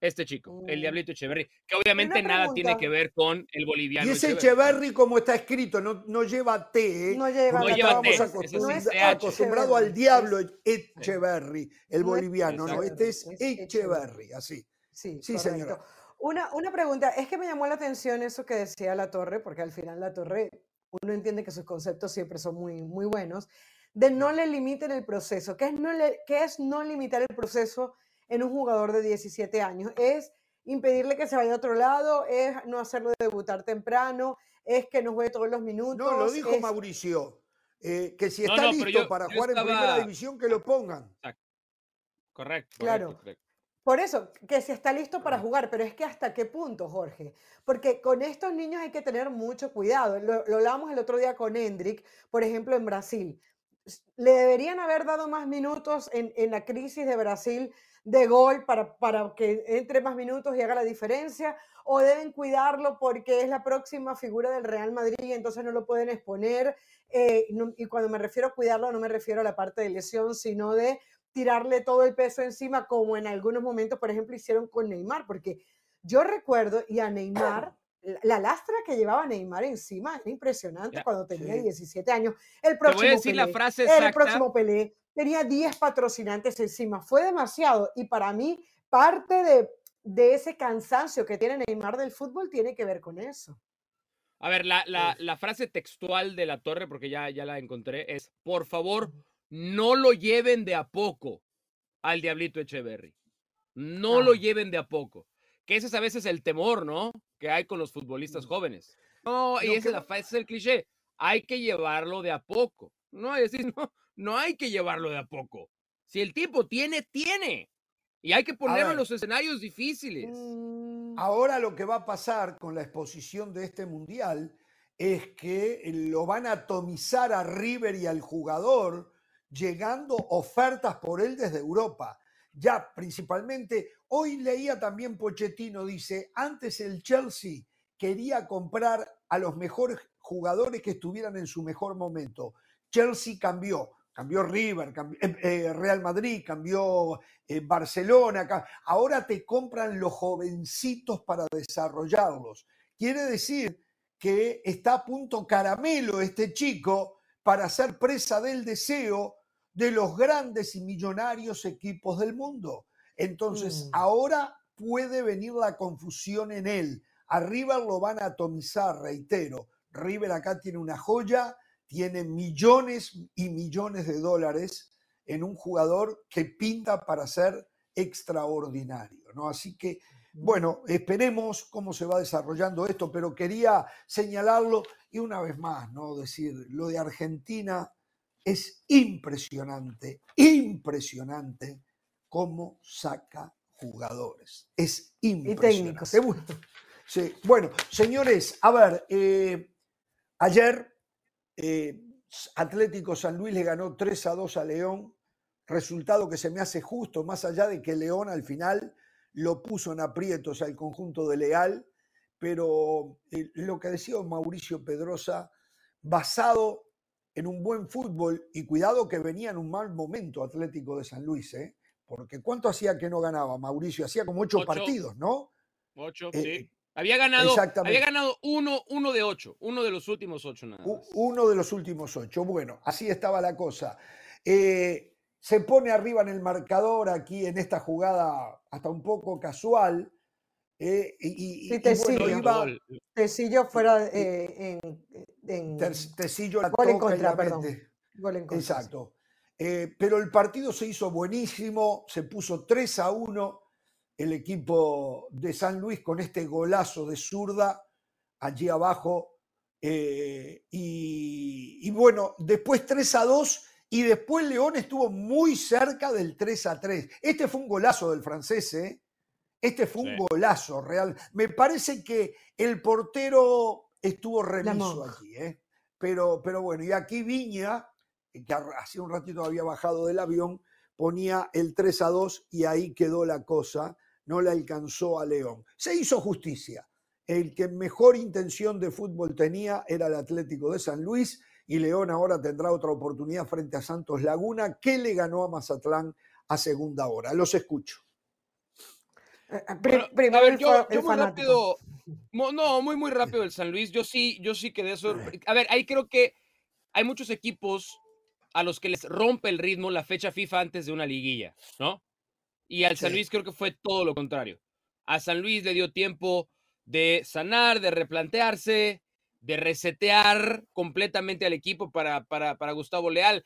Este chico, el Mm. Diablito Echeverry, que obviamente nada tiene que ver con el boliviano. Y ese Echeverry. Echeverry, como está escrito, no, no lleva T. ¿eh? No lleva No lleva T, acostum- es acostumbrados al Echeverry, diablo Echeverry, el No es boliviano, no, este es Echeverry, es Echeverry, así. Sí, Sí, señora. Una, una pregunta, es que me llamó la atención eso que decía La Torre, porque al final La Torre, uno entiende que sus conceptos siempre son muy, muy buenos, de no le limiten el proceso. ¿Qué es no, le- qué es no limitar el proceso en un jugador de 17 años? Es impedirle que se vaya a otro lado, es no hacerlo debutar temprano, es que no juegue todos los minutos. No, lo dijo es- Mauricio, eh, que si está no, listo yo- para yo jugar en primera estaba- división, que lo pongan. Correcto. Claro. correcto, correcto. Por eso, que se está listo para jugar, pero es que hasta qué punto, Jorge. Porque con estos niños hay que tener mucho cuidado. Lo, lo hablábamos el otro día con Hendrik, por ejemplo, en Brasil. Le deberían haber dado más minutos en, en la crisis de Brasil de gol para, para que entre más minutos y haga la diferencia, o deben cuidarlo porque es la próxima figura del Real Madrid y entonces no lo pueden exponer. Eh, no- y cuando me refiero a cuidarlo, no me refiero a la parte de lesión, sino de tirarle todo el peso encima, como en algunos momentos, por ejemplo, hicieron con Neymar, porque yo recuerdo, y a Neymar, la, la lastra que llevaba Neymar encima era impresionante Ya, cuando tenía sí. 17 años. El Te próximo voy a decir la Pelé, el próximo Pelé tenía 10 patrocinantes encima, fue demasiado, y para mí, parte de, de ese cansancio que tiene Neymar del fútbol tiene que ver con eso. A ver, la, la- la frase textual de la torre, porque ya, ya la encontré, es, por favor, no lo lleven de a poco al Diablito Echeverry. No lo lleven de a poco. Que ese es a veces el temor, ¿no? Que hay con los futbolistas jóvenes. No, y ese que la, ese es el cliché. Hay que llevarlo de a poco. No, es decir, no, no hay que llevarlo de a poco. Si el tipo tiene, tiene. Y hay que ponerlo en los escenarios difíciles. Mm, Ahora lo que va a pasar con la exposición de este mundial es que lo van a atomizar a River y al jugador, llegando ofertas por él desde Europa. Ya principalmente, hoy leía también Pochettino, dice, antes el Chelsea quería comprar a los mejores jugadores que estuvieran en su mejor momento. Chelsea cambió, cambió River, eh, eh, Real Madrid, cambió eh, Barcelona, ahora te compran los jovencitos para desarrollarlos. Quiere decir que está a punto caramelo este chico para ser presa del deseo de los grandes y millonarios equipos del mundo. Entonces, Mm. ahora puede venir la confusión en él. A River lo van a atomizar, reitero. River acá tiene una joya, tiene millones y millones de dólares en un jugador que pinta para ser extraordinario, ¿no? Así que Bueno, esperemos cómo se va desarrollando esto, pero quería señalarlo y una vez más, ¿no? Decir, lo de Argentina es impresionante, impresionante cómo saca jugadores. Es impresionante. Y técnicos. Sí. Bueno, señores, a ver, eh, ayer eh, Atlético San Luis le ganó 3 a 2 a León, resultado que se me hace justo, más allá de que León al final lo puso en aprietos al conjunto de Leal, pero eh, lo que decía Mauricio Pedrosa, basado en un buen fútbol, y cuidado que venía en un mal momento Atlético de San Luis, ¿eh? porque ¿cuánto hacía que no ganaba Mauricio? Hacía como ocho, partidos, ¿no? Ocho, eh, sí. Había ganado, había ganado uno, uno de ocho, uno de los últimos ocho nada más. Uno de los últimos ocho. Bueno, así estaba la cosa. Eh, se pone arriba en el marcador aquí en esta jugada hasta un poco casual. Eh, y, sí, Tecillo, iba, Tecillo fuera eh, en, Tecillo la gol en contra, perdón. Gol en contra. Exacto. Eh, pero el partido se hizo buenísimo, se puso 3 a 1 el equipo de San Luis con este golazo de zurda allí abajo. y, y, bueno, después 3 a 2 y después León estuvo muy cerca del 3 a 3. Este fue un golazo del francés, ¿eh? Este fue un golazo real. Me parece que el portero estuvo remiso aquí, ¿eh? Pero, pero bueno, y aquí Viña, que hace un ratito había bajado del avión, ponía el 3 a 2 y ahí quedó la cosa. No le alcanzó a León. Se hizo justicia. El que mejor intención de fútbol tenía era el Atlético de San Luis y León ahora tendrá otra oportunidad frente a Santos Laguna, que le ganó a Mazatlán a segunda hora. Los escucho. Eh, eh, primero, yo, muy rápido, no, muy muy rápido el San Luis. Yo sí, yo sí quedé eso. A ver, ahí creo que hay muchos equipos a los que les rompe el ritmo la fecha FIFA antes de una liguilla, ¿no? Y al San Luis creo que fue todo lo contrario. A San Luis le dio tiempo de sanar, de replantearse, de resetear completamente al equipo para, para, Gustavo Leal.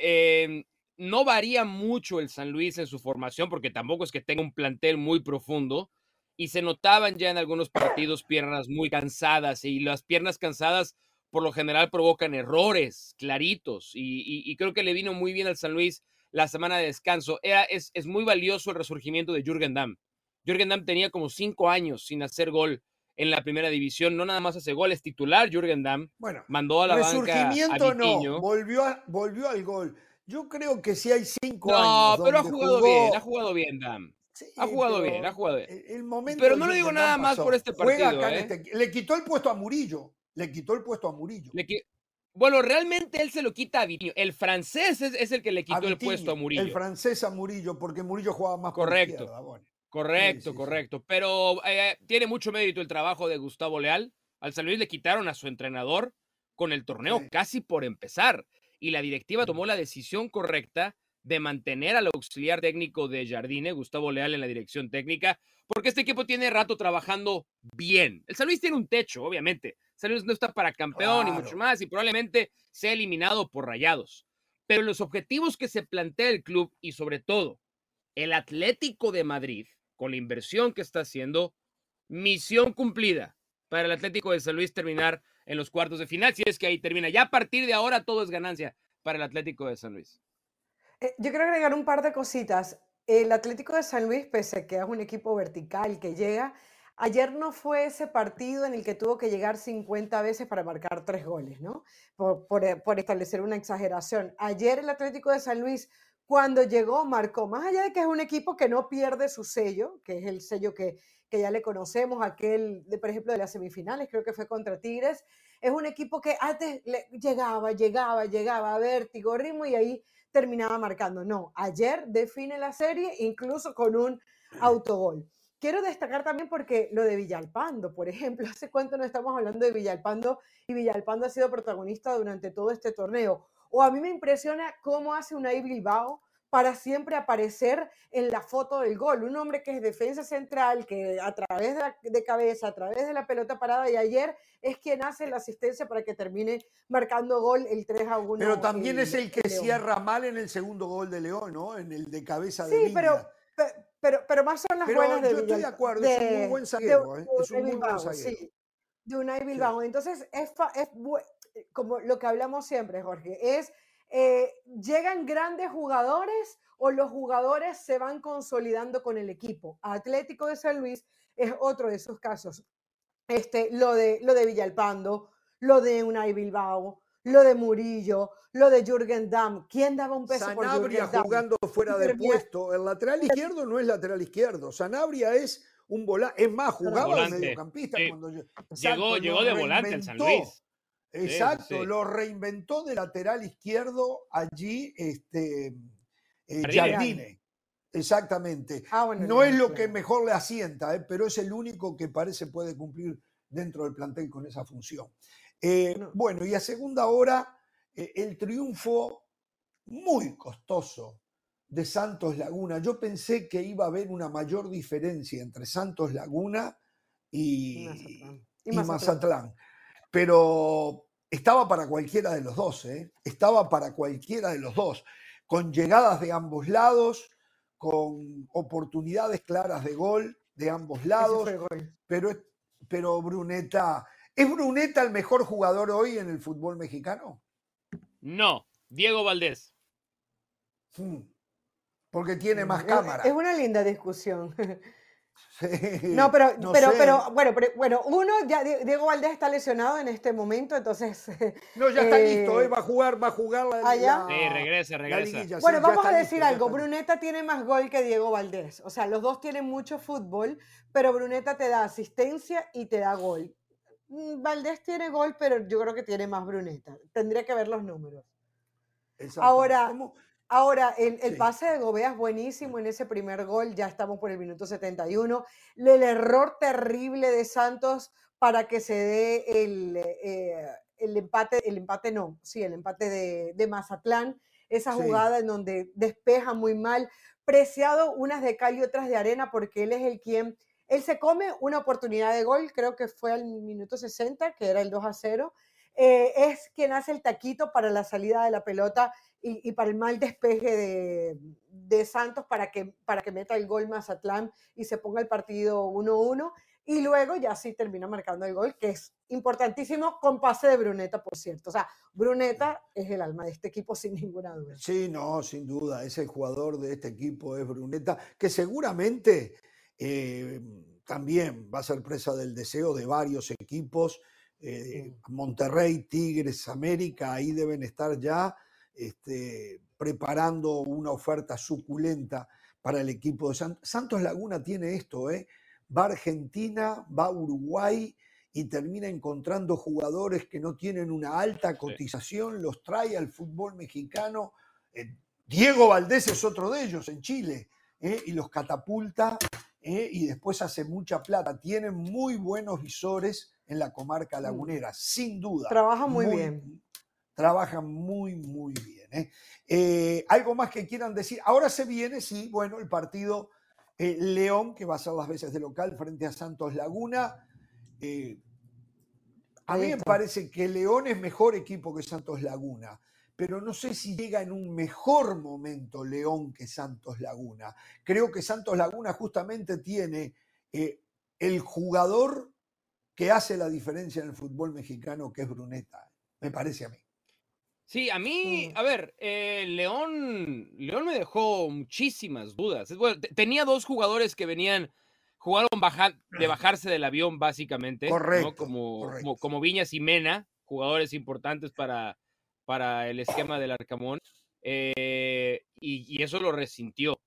Em, no varía mucho el San Luis en su formación, porque tampoco es que tenga un plantel muy profundo, y se notaban ya en algunos partidos piernas muy cansadas, y las piernas cansadas por lo general provocan errores claritos, y, creo que le vino muy bien al San Luis la semana de descanso. Era, es, es muy valioso el resurgimiento de Jürgen Damm. Jürgen Damm tenía como cinco años sin hacer gol en la primera división. No nada más hace goles titular, Jürgen Damm. Bueno, mandó a la banca a no, volvió, volvió al gol. Yo creo que sí hay cinco años. No, pero ha jugado bien, ha jugado bien, Ha jugado bien, ha jugado bien. El momento pero no lo digo nada más por este partido. ¿eh? Este, le quitó el puesto a Murillo. Le quitó el puesto a Murillo. Bueno, realmente él se lo quita a Vitinho. El francés es, el que le quitó el puesto a Murillo. El francés a Murillo, porque Murillo jugaba más Correcto. Por Correcto, correcto. Pero eh, tiene mucho mérito el trabajo de Gustavo Leal. Al San Luis le quitaron a su entrenador con el torneo casi por empezar. Y la directiva tomó la decisión correcta de mantener al auxiliar técnico de Jardine, Gustavo Leal, en la dirección técnica, porque este equipo tiene rato trabajando bien. El San Luis tiene un techo, obviamente. San Luis no está para campeón y mucho más, y probablemente sea eliminado por rayados. Pero los objetivos que se plantea el club y sobre todo el Atlético de Madrid con la inversión que está haciendo, misión cumplida para el Atlético de San Luis terminar en los cuartos de final, si es que ahí termina. Ya a partir de ahora todo es ganancia para el Atlético de San Luis. Eh, yo quiero agregar un par de cositas. El Atlético de San Luis, pese a que es un equipo vertical que llega, ayer no fue ese partido en el que tuvo que llegar 50 veces para marcar tres goles, ¿no? Eh, por establecer una exageración. Ayer el Atlético de San Luis cuando llegó marcó, más allá de que es un equipo que no pierde su sello, que es el sello que, que ya le conocemos, aquel, de, por ejemplo, de las semifinales, creo que fue contra Tigres, es un equipo que antes llegaba, llegaba, llegaba a vértigo, ritmo y ahí terminaba marcando. No, ayer define la serie incluso con un autogol. Quiero destacar también porque lo de Villalpando, por ejemplo, hace cuánto no estamos hablando de Villalpando y Villalpando ha sido protagonista durante todo este torneo o a mí me impresiona cómo hace un Bilbao para siempre aparecer en la foto del gol. Un hombre que es defensa central, que a través de, cabeza, a través de la pelota parada, y ayer es quien hace la asistencia para que termine marcando gol el 3 a 1. Pero también es el que cierra mal en el segundo gol de León, ¿no? En el de cabeza de Sí, pero, pero, pero más son las Pero buenas de yo estoy de acuerdo, es un muy buen zaguero, ¿eh? Es un muy buen Bilbao, zaguero. sí, de Unai Bilbao. Entonces, es, es como lo que hablamos siempre, Jorge, es, eh, ¿llegan grandes jugadores o los jugadores se van consolidando con el equipo? Atlético de San Luis es otro de esos casos. Este, lo, de, lo de Villalpando, lo de Unai Bilbao, lo de Murillo, lo de Jürgen Damm. ¿Quién daba un peso por Sanabria Jürgen Damm? jugando fuera de puesto. El lateral izquierdo no es lateral izquierdo. Sanabria es un volante. Es más, jugaba de mediocampista sí. cuando yo- Llegó, Exacto, llegó de volante al San. Luis. Exacto, sí. lo reinventó de lateral izquierdo allí este, eh, Jardine. Exactamente. Ah, bueno, No es lo que mejor le asienta, eh, pero es el único que parece puede cumplir dentro del plantel con esa función. Eh, No. Bueno, y a segunda hora, eh, el triunfo muy costoso de Santos Laguna. Yo pensé que iba a haber una mayor diferencia entre Santos Laguna y, Y Mazatlán. y Y Mazatlán. Pero estaba para cualquiera de los dos, ¿eh? estaba para cualquiera de los dos, con llegadas de ambos lados, con oportunidades claras de gol de ambos lados, pero, pero Bruneta, ¿es Bruneta el mejor jugador hoy en el fútbol mexicano? No, Diego Valdés. Hmm. Porque tiene más Es- cámara. Es una linda discusión. Sí, No, pero, no pero, sé. pero, bueno, pero, bueno, uno, ya Di- Diego Valdés está lesionado en este momento, entonces, No, ya está eh, listo, ¿eh? va a jugar, va a jugar la, ¿Ah, ya? la- Sí, regresa, la regresa. liguilla, bueno, vamos a decir listo, algo. Bruneta tiene más gol que Diego Valdés, o sea, los dos tienen mucho fútbol, pero Bruneta te da asistencia y te da gol. Mm, Valdés tiene gol, pero yo creo que tiene más Bruneta, tendría que ver los números. Exacto. Ahora, ¿Cómo? Ahora, el, el Sí. pase de Gobea es buenísimo en ese primer gol, ya estamos por el minuto 71. El error terrible de Santos para que se dé el, eh, el empate, el empate no, sí, el empate de, de Mazatlán, esa Sí. jugada en donde despeja muy mal. Preciado unas de cal y otras de arena porque él es el quien, él se come una oportunidad de gol, creo que fue al minuto 60, que era el 2 a 0. Eh, es quien hace el taquito para la salida de la pelota y, y para el mal despeje de, de Santos para que, para que meta el gol Mazatlán y se ponga el partido 1-1. Y luego ya sí termina marcando el gol, que es importantísimo, con pase de Bruneta, por cierto. O sea, Bruneta es el alma de este equipo sin ninguna duda. Sí, no, sin duda, es el jugador de este equipo, es Bruneta, que seguramente eh, también va a ser presa del deseo de varios equipos. Eh, Monterrey, Tigres, América, ahí deben estar ya este, preparando una oferta suculenta para el equipo de Santos. Santos Laguna tiene esto, ¿eh? va a Argentina, va a Uruguay y termina encontrando jugadores que no tienen una alta cotización, los trae al fútbol mexicano. Eh, Diego Valdés es otro de ellos en Chile ¿eh? y los catapulta y después hace mucha plata. Tienen muy buenos visores en la comarca lagunera, sin duda. Trabaja muy bien. Trabajan muy, muy bien. ¿eh? Eh, ¿Algo más que quieran decir? Ahora se viene, sí, bueno, el partido eh, León, que va a ser las veces de local frente a Santos Laguna. A mí me parece que León es mejor equipo que Santos Laguna, pero no sé si llega en un mejor momento León que Santos Laguna. Creo que Santos Laguna justamente tiene eh, el jugador que hace la diferencia en el fútbol mexicano, que es Bruneta, me parece a mí. Sí, a mí, a ver, eh, León, León me dejó muchísimas dudas. Bueno, te- tenía dos jugadores que venían, jugaron baja- de bajarse del avión, básicamente. ¿no? Correcto, Como, correcto. como, como Viñas y Mena, jugadores importantes para, para el esquema del Arcamón. eh, y, y eso lo resintió.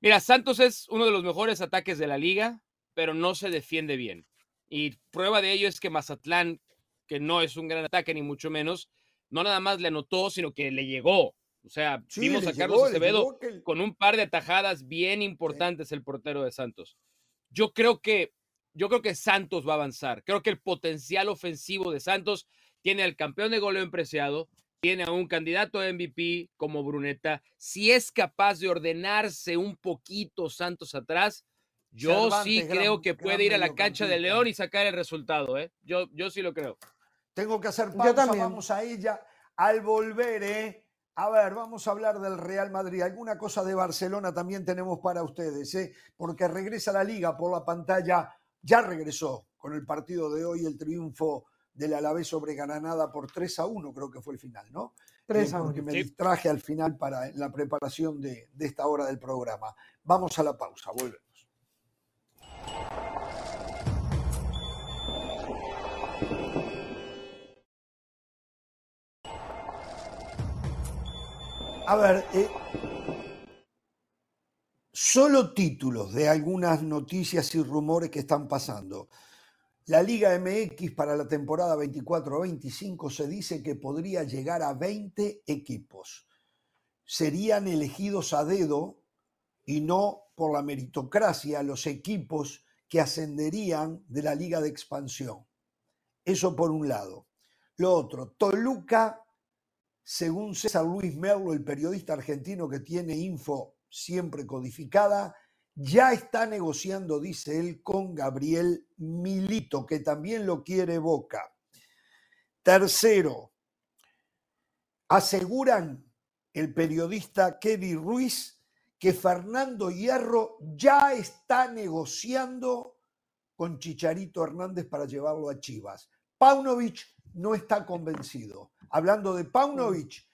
Mira, Santos es uno de los mejores ataques de la liga, pero no se defiende bien. Y prueba de ello es que Mazatlán, que no es un gran ataque ni mucho menos, no nada más le anotó, sino que le llegó. O sea, Sí, vimos a Carlos llegó, Acevedo que con un par de atajadas bien importantes el portero de Santos. Yo creo que yo creo que Santos va a avanzar. Creo que el potencial ofensivo de Santos tiene al campeón de goleo empreciado, tiene a un candidato a MVP como Bruneta. Si es capaz de ordenarse un poquito Santos atrás, yo sí creo gran- que puede ir a la cancha de. León y sacar el resultado. ¿eh? Yo, yo sí lo creo. Tengo que hacer Yo pausa, también. vamos a ella. Al volver, ¿eh? A ver, vamos a hablar del Real Madrid. Alguna cosa de Barcelona también tenemos para ustedes, ¿eh? porque regresa la liga por la pantalla. Ya regresó con el partido de hoy el triunfo del Alavés sobre Granada por 3 a 1, creo que fue el final, ¿no? 3 a 1. Porque me distraje al final para la preparación de, de esta hora del programa. Vamos a la pausa, volvemos. A ver, eh, solo títulos de algunas noticias y rumores que están pasando. La Liga MX para la temporada 24-25 se dice que podría llegar a 20 equipos. Serían elegidos a dedo y no por la meritocracia los equipos que ascenderían de la Liga de Expansión. Eso por un lado. Lo otro, Toluca según César Luis Merlo, el periodista argentino que tiene info siempre codificada, ya está negociando, dice él, con Gabriel Milito, que también lo quiere Boca. Tercero, aseguran el periodista Kevin Ruiz que Fernando Hierro ya está negociando con Chicharito Hernández para llevarlo a Chivas. Paunovic no está convencido. Hablando de Paunovic,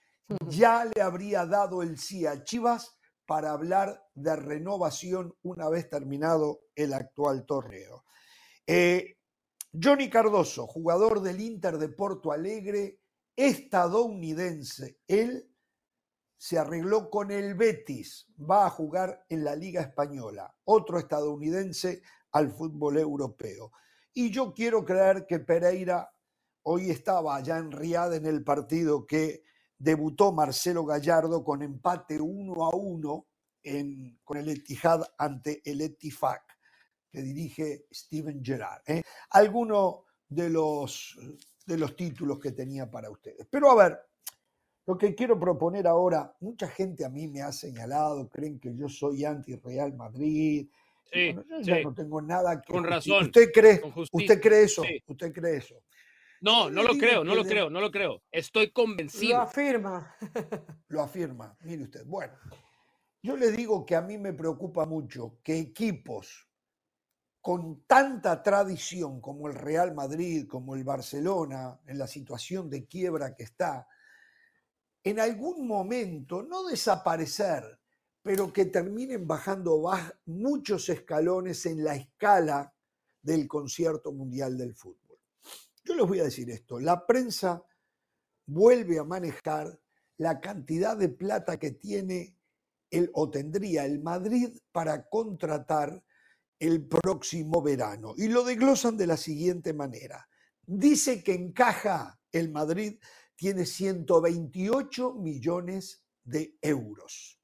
ya le habría dado el sí a Chivas para hablar de renovación una vez terminado el actual torneo. Eh, Johnny Cardoso, jugador del Inter de Porto Alegre, estadounidense, él se arregló con el Betis, va a jugar en la Liga Española, otro estadounidense al fútbol europeo. Y yo quiero creer que Pereira hoy estaba allá en Riad en el partido que debutó Marcelo Gallardo con empate 1 a 1 con el Etihad ante el Etifak, que dirige Steven Gerrard. ¿eh? Alguno de los, de los títulos que tenía para ustedes. Pero a ver, lo que quiero proponer ahora, mucha gente a mí me ha señalado, creen que yo soy anti-Real Madrid. Sí, yo ya no tengo nada que... Con razón, ¿Usted cree, con justicia, usted cree eso? sí. ¿Usted cree eso? No, no lo creo, no que lo de- creo, no lo creo. Estoy Lo convencido. afirma. lo afirma. Mire usted. Bueno, yo le digo que a mí me preocupa mucho que equipos con tanta tradición como el Real Madrid, como el Barcelona, en la situación de quiebra que está, en algún momento, no desaparecer, pero que terminen bajando baj- muchos escalones en la escala del concierto mundial del fútbol. Yo les voy a decir esto, la prensa vuelve a manejar la cantidad de plata que tiene el, o tendría el Madrid para contratar el próximo verano. Y lo desglosan de la siguiente manera. Dice que encaja el Madrid tiene 128 millones de euros.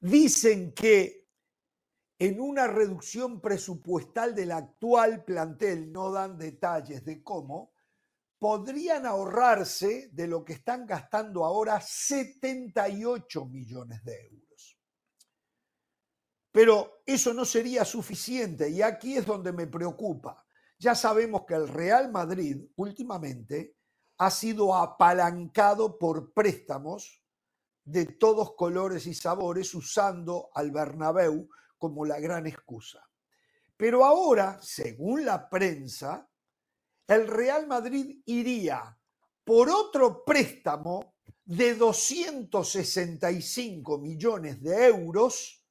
Dicen que en una reducción presupuestal del actual plantel, no dan detalles de cómo, podrían ahorrarse de lo que están gastando ahora 78 millones de euros. Pero eso no sería suficiente y aquí es donde me preocupa. Ya sabemos que el Real Madrid últimamente ha sido apalancado por préstamos de todos colores y sabores usando al Bernabéu como la gran excusa. Pero ahora, según la prensa, el Real Madrid iría por otro préstamo de 265 millones de euros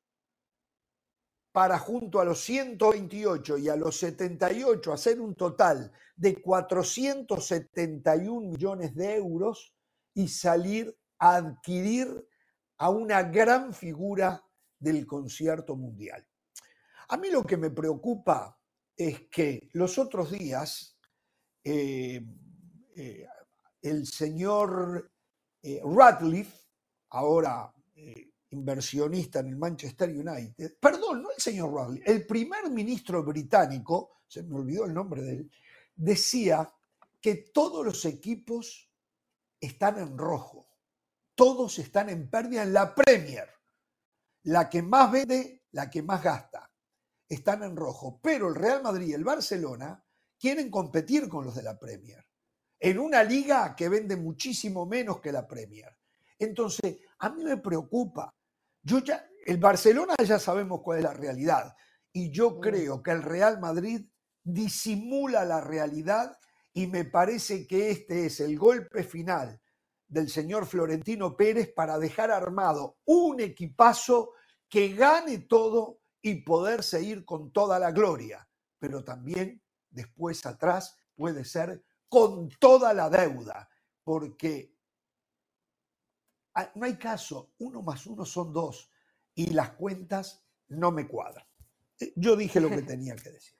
para junto a los 128 y a los 78 hacer un total de 471 millones de euros y salir a adquirir a una gran figura del concierto mundial. A mí lo que me preocupa es que los otros días eh, eh, el señor eh, Radcliffe, ahora inversionista en el Manchester United, perdón, no el señor Radcliffe, el primer ministro británico, se me olvidó el nombre de él, decía que todos los equipos están en rojo, todos están en pérdida en la Premier, la que más vende, la que más gasta, están en rojo, pero el Real Madrid y el Barcelona quieren competir con los de la Premier. en una liga que vende muchísimo menos que la Premier. Entonces, a mí me preocupa. Yo ya, el Barcelona ya sabemos cuál es la realidad. Y yo creo que el Real Madrid disimula la realidad y me parece que este es el golpe final del señor Florentino Pérez para dejar armado un equipazo que gane todo y poder seguir con toda la gloria, pero también después atrás puede ser con toda la deuda, porque no hay caso, uno más uno son dos y las cuentas no me cuadran. Eh, yo dije lo que tenía que decir.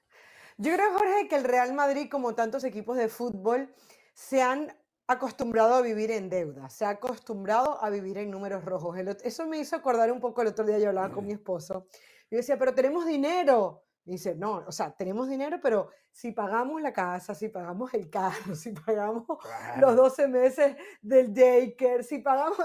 Yo creo, Jorge, que el Real Madrid, como tantos equipos de fútbol, se han acostumbrado a vivir en deuda, se ha acostumbrado a vivir en números rojos. Eso me hizo acordar un poco el otro día, yo hablaba con mi esposo, y decía, pero tenemos dinero. Dice, no, o sea, tenemos dinero, pero si pagamos la casa, si pagamos el carro, si pagamos los 12 meses del daycare, si pagamos,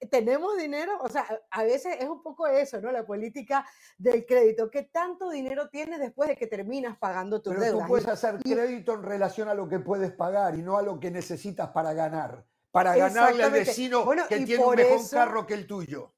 eh, tenemos dinero, o sea, a veces es un poco eso, ¿no? La política del crédito. ¿Qué tanto dinero tienes después de que terminas pagando tus Pero Tú puedes hacer crédito en relación a lo que puedes pagar y no a lo que necesitas para ganar. Para ganarle al vecino que tiene un mejor carro que el tuyo.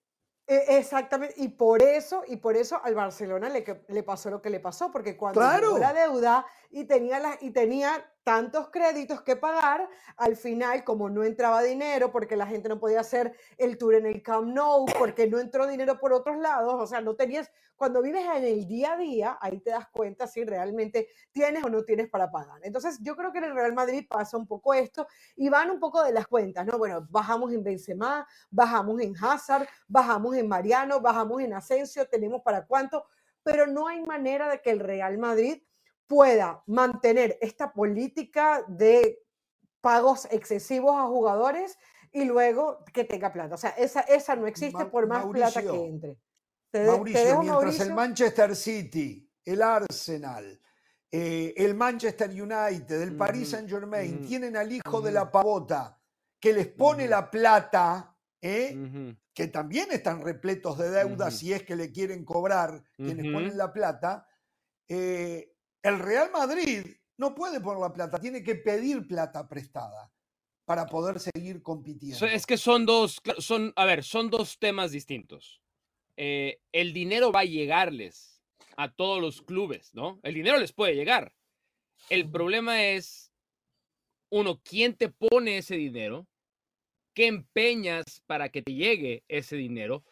E, exactamente, y por eso, y por eso al Barcelona le, le pasó lo que le pasó, porque cuando claro. la deuda y tenía, la, y tenía tantos créditos que pagar, al final, como no entraba dinero, porque la gente no podía hacer el tour en el Camp Nou, porque no entró dinero por otros lados, o sea, no tenías, cuando vives en el día a día, ahí te das cuenta si realmente tienes o no tienes para pagar. Entonces, yo creo que en el Real Madrid pasa un poco esto y van un poco de las cuentas, ¿no? Bueno, bajamos en Benzema, bajamos en Hazard, bajamos en Mariano, bajamos en Asensio, tenemos para cuánto, pero no hay manera de que el Real Madrid pueda mantener esta política de pagos excesivos a jugadores y luego que tenga plata. O sea, esa, esa no existe por más plata que entre. Mauricio, mientras el Manchester City, el Arsenal, eh, el Manchester United, el Paris Saint Germain, tienen al hijo de la pavota que les pone la plata, ¿eh? que también están repletos de deudas si es que le quieren cobrar quienes ponen la plata, eh, el Real Madrid no puede poner la plata, tiene que pedir plata prestada para poder seguir compitiendo. Es que son dos, son, a ver, son dos temas distintos. Eh, el dinero va a llegarles a todos los clubes, ¿no? El dinero les puede llegar. El problema es, uno, ¿quién te pone ese dinero? ¿Qué empeñas para que te llegue ese dinero?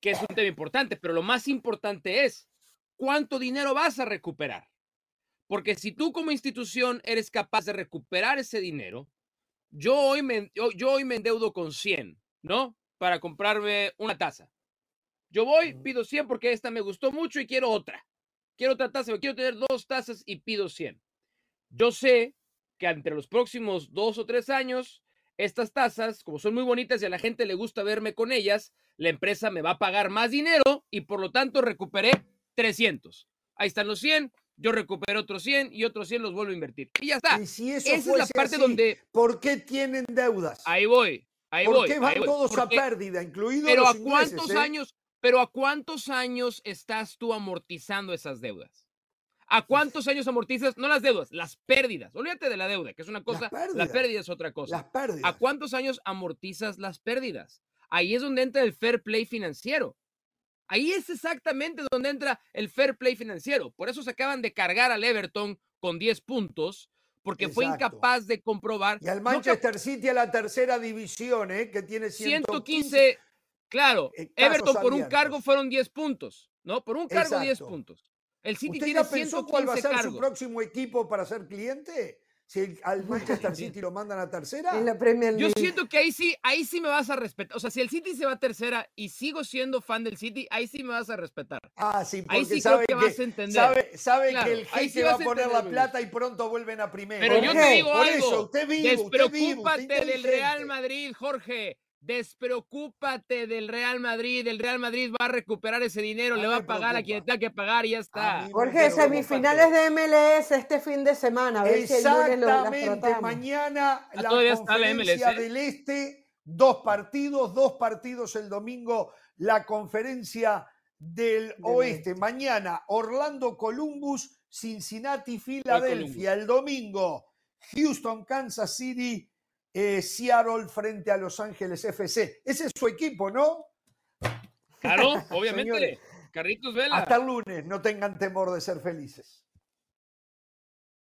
Que es un tema importante, pero lo más importante es, ¿cuánto dinero vas a recuperar? Porque si tú como institución eres capaz de recuperar ese dinero, yo hoy me, yo, hoy me endeudo con 100, ¿no? Para comprarme una taza. Yo voy, pido 100 porque esta me gustó mucho y quiero otra. Quiero otra taza, quiero tener dos tazas y pido 100. Yo sé que entre los próximos dos o tres años, estas tazas, como son muy bonitas y a la gente le gusta verme con ellas, la empresa me va a pagar más dinero y por lo tanto recuperé 300. Ahí están los 100, yo recupero otros 100 y otros 100 los vuelvo a invertir. Y ya está. si Esa es la parte donde. ¿Por qué tienen deudas? Ahí voy. Ahí ¿Por voy, qué van todos a pérdida, incluidos pero los a cuántos ¿eh? años, pero a cuántos años estás tú amortizando esas deudas? ¿A cuántos años amortizas? No las deudas, las pérdidas. Olvídate de la deuda, que es una cosa. La pérdida es otra cosa. Las pérdidas. ¿A cuántos años amortizas las pérdidas? Ahí es donde entra el fair play financiero. Ahí es exactamente donde entra el fair play financiero. Por eso se acaban de cargar al Everton con 10 puntos, porque fue incapaz de comprobar. Y al Manchester City a la tercera división, ¿eh? que tiene 115. claro, eh, Everton por un cargo fueron 10 puntos, ¿no? Por un cargo 10 puntos. El City ¿Usted tiene ya pensó cuál va a ser su próximo equipo para ser cliente? Si al Manchester City lo mandan a tercera. En la Premier Yo siento que ahí sí, ahí sí me vas a respetar. O sea, si el City se va a tercera y sigo siendo fan del City, ahí sí me vas a respetar. Ah, sí, porque ahí sí sabe creo que, vas a entender. Sabe, sabe que el jefe va a poner la plata y pronto vuelven a primera. Pero yo te digo Por algo. Eso, usted vivo, Despreocúpate usted vivo, del Real Madrid, Jorge. Despreocúpate del Real Madrid. El Real Madrid va a recuperar ese dinero, le va a pagar a quien tenga que pagar y ya está. Jorge, semifinales de MLS este fin de semana. A ver Exactamente, si mañana ah, la la conferencia MLS. del Este, dos partidos, dos partidos el domingo, la conferencia del Oeste. Mañana Orlando Columbus, Cincinnati, Filadelfia. El domingo Houston, Kansas City, eh, Seattle frente a Los Ángeles FC. Ese es su equipo, ¿no? Claro, obviamente. Señores, Carritos Vela. Hasta el lunes, no tengan temor de ser felices.